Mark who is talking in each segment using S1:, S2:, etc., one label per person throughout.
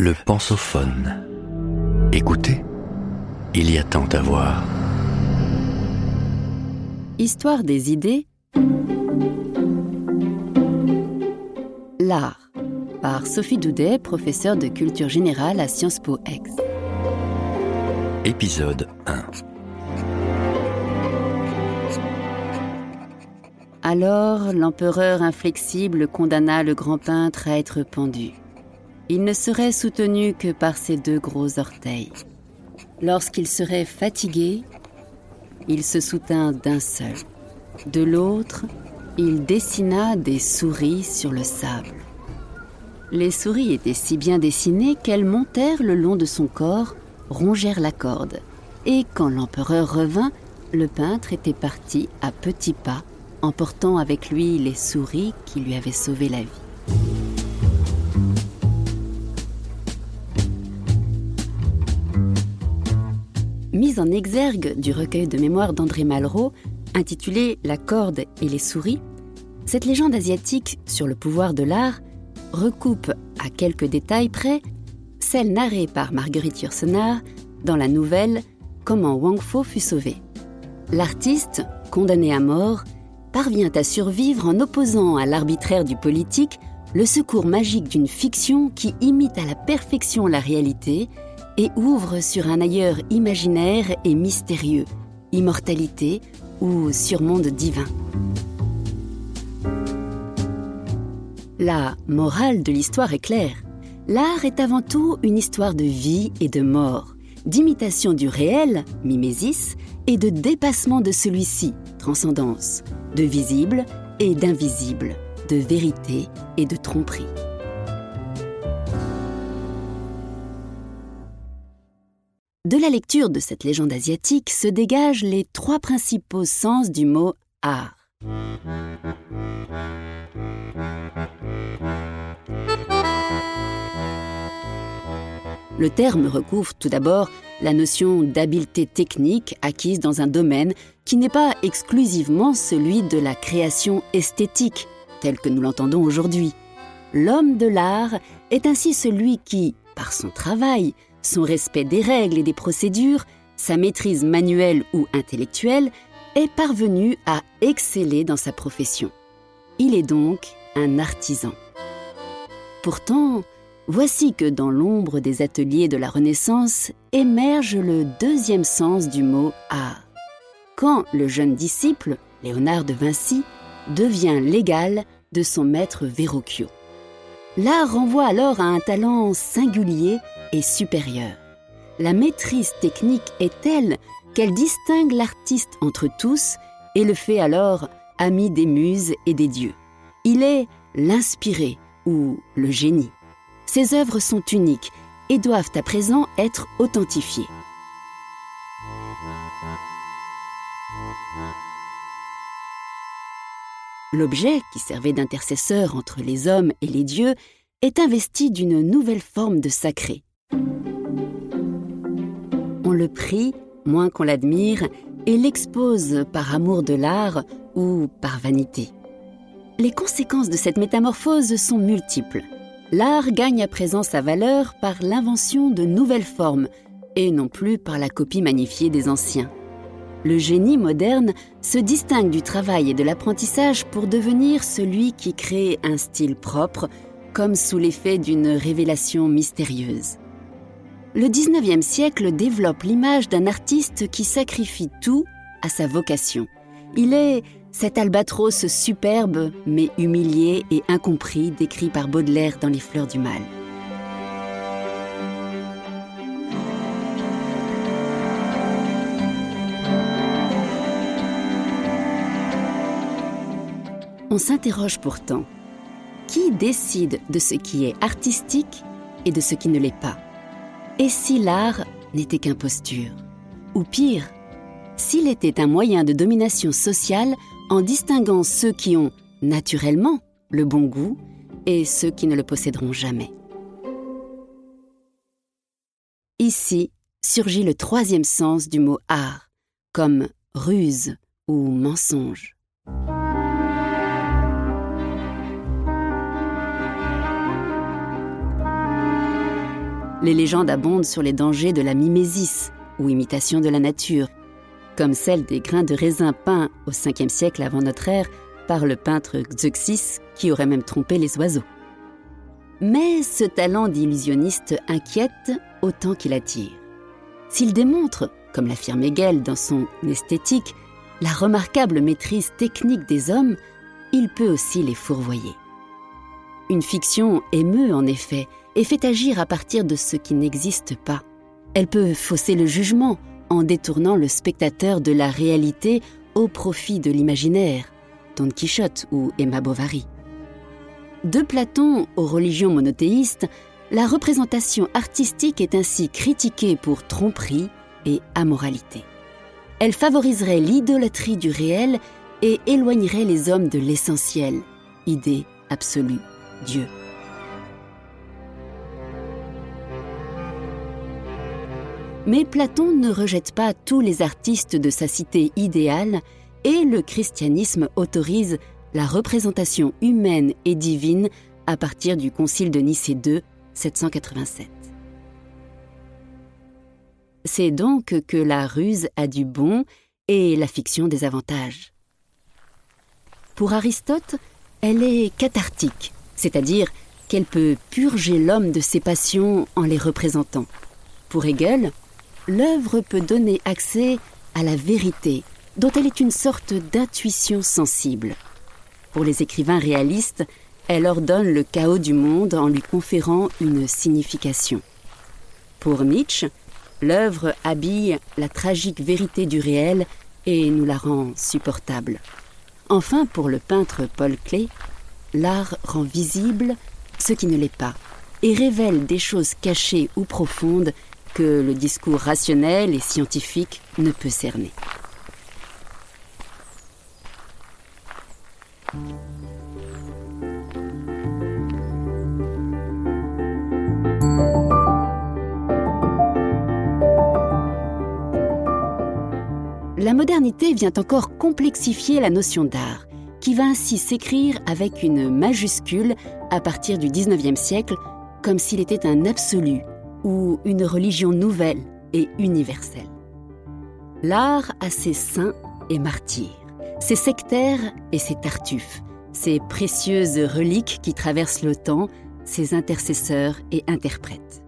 S1: Le pensophone. Écoutez, il y a tant à voir.
S2: Histoire des idées. L'art. Par Sophie Doudet, professeure de culture générale à Sciences Po Aix.
S1: Épisode 1.
S2: Alors l'empereur inflexible condamna le grand peintre à être pendu. Il ne serait soutenu que par ses deux gros orteils. Lorsqu'il serait fatigué, il se soutint d'un seul. De l'autre, il dessina des souris sur le sable. Les souris étaient si bien dessinées qu'elles montèrent le long de son corps, rongèrent la corde. Et quand l'empereur revint, le peintre était parti à petits pas emportant avec lui les souris qui lui avaient sauvé la vie. En exergue du recueil de mémoires d'André Malraux, intitulé La corde et les souris, cette légende asiatique sur le pouvoir de l'art recoupe à quelques détails près celle narrée par Marguerite Yourcenar dans la nouvelle Comment Wang Fo fut sauvé. L'artiste, condamné à mort, parvient à survivre en opposant à l'arbitraire du politique le secours magique d'une fiction qui imite à la perfection la réalité et ouvre sur un ailleurs imaginaire et mystérieux, immortalité ou surmonde divin. La morale de l'histoire est claire. L'art est avant tout une histoire de vie et de mort, d'imitation du réel, mimésis, et de dépassement de celui-ci, transcendance, de visible et d'invisible, de vérité et de tromperie. De la lecture de cette légende asiatique se dégagent les trois principaux sens du mot art. Le terme recouvre tout d'abord la notion d'habileté technique acquise dans un domaine qui n'est pas exclusivement celui de la création esthétique, tel que nous l'entendons aujourd'hui. L'homme de l'art est ainsi celui qui, par son travail, son respect des règles et des procédures, sa maîtrise manuelle ou intellectuelle, est parvenu à exceller dans sa profession. Il est donc un artisan. Pourtant, Voici que dans l'ombre des ateliers de la Renaissance émerge le deuxième sens du mot art. Quand le jeune disciple, Léonard de Vinci, devient l'égal de son maître Verrocchio. L'art renvoie alors à un talent singulier et supérieur. La maîtrise technique est telle qu'elle distingue l'artiste entre tous et le fait alors ami des muses et des dieux. Il est l'inspiré ou le génie. Ces œuvres sont uniques et doivent à présent être authentifiées. L'objet, qui servait d'intercesseur entre les hommes et les dieux, est investi d'une nouvelle forme de sacré. On le prie moins qu'on l'admire et l'expose par amour de l'art ou par vanité. Les conséquences de cette métamorphose sont multiples l'art gagne à présent sa valeur par l'invention de nouvelles formes et non plus par la copie magnifiée des anciens. Le génie moderne se distingue du travail et de l'apprentissage pour devenir celui qui crée un style propre, comme sous l'effet d'une révélation mystérieuse. Le 19e siècle développe l'image d'un artiste qui sacrifie tout à sa vocation. Il est cet albatros superbe, mais humilié et incompris, décrit par Baudelaire dans Les Fleurs du Mal. On s'interroge pourtant, qui décide de ce qui est artistique et de ce qui ne l'est pas? Et si l'art n'était qu'imposture? Ou pire, s'il était un moyen de domination sociale en distinguant ceux qui ont naturellement le bon goût et ceux qui ne le posséderont jamais? Ici surgit le troisième sens du mot art, comme ruse ou mensonge. Les légendes abondent sur les dangers de la mimésis, ou imitation de la nature, comme celle des grains de raisin peints au 5e siècle avant notre ère par le peintre Xeuxis, qui aurait même trompé les oiseaux. Mais ce talent d'illusionniste inquiète autant qu'il attire. S'il démontre, comme l'affirme Hegel dans son Esthétique, la remarquable maîtrise technique des hommes, il peut aussi les fourvoyer. Une fiction émeut en effet et fait agir à partir de ce qui n'existe pas. Elle peut fausser le jugement en détournant le spectateur de la réalité au profit de l'imaginaire, Don Quichotte ou Emma Bovary. De Platon aux religions monothéistes, la représentation artistique est ainsi critiquée pour tromperie et amoralité. Elle favoriserait l'idolâtrie du réel et éloignerait les hommes de l'essentiel, idée absolue, Dieu. Mais Platon ne rejette pas tous les artistes de sa cité idéale et le christianisme autorise la représentation humaine et divine à partir du Concile de Nicée II, 787. C'est donc que la ruse a du bon et la fiction des avantages. Pour Aristote, elle est cathartique, c'est-à-dire qu'elle peut purger l'homme de ses passions en les représentant. Pour Hegel, l'œuvre peut donner accès à la vérité, dont elle est une sorte d'intuition sensible. Pour les écrivains réalistes, elle ordonne le chaos du monde en lui conférant une signification. Pour Nietzsche, l'œuvre habille la tragique vérité du réel et nous la rend supportable. Enfin, pour le peintre Paul Klee, l'art rend visible ce qui ne l'est pas et révèle des choses cachées ou profondes que le discours rationnel et scientifique ne peut cerner. La modernité vient encore complexifier la notion d'art, qui va ainsi s'écrire avec une majuscule à partir du XIXe siècle, comme s'il était un absolu ou une religion nouvelle et universelle. L'art a ses saints et martyrs, ses sectaires et ses tartuffes, ses précieuses reliques qui traversent le temps, ses intercesseurs et interprètes.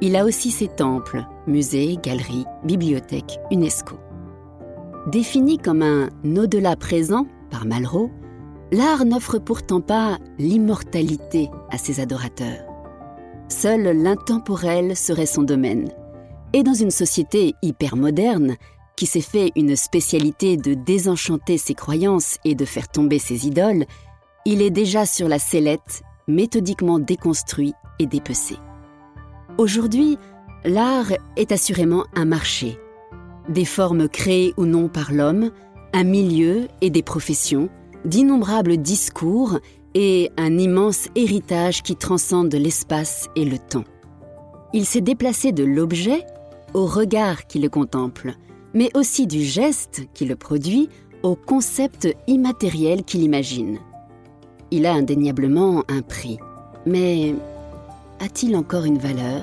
S2: Il a aussi ses temples, musées, galeries, bibliothèques, UNESCO. Défini comme un au-delà présent par Malraux, l'art n'offre pourtant pas l'immortalité à ses adorateurs. Seul l'intemporel serait son domaine. Et dans une société hyper moderne, qui s'est fait une spécialité de désenchanter ses croyances et de faire tomber ses idoles, il est déjà sur la sellette, méthodiquement déconstruit et dépecé. Aujourd'hui, l'art est assurément un marché, des formes créées ou non par l'homme, un milieu et des professions, d'innombrables discours et un immense héritage qui transcende l'espace et le temps. Il s'est déplacé de l'objet au regard qui le contemple, mais aussi du geste qui le produit au concept immatériel qu'il imagine. Il a indéniablement un prix, mais a-t-il encore une valeur?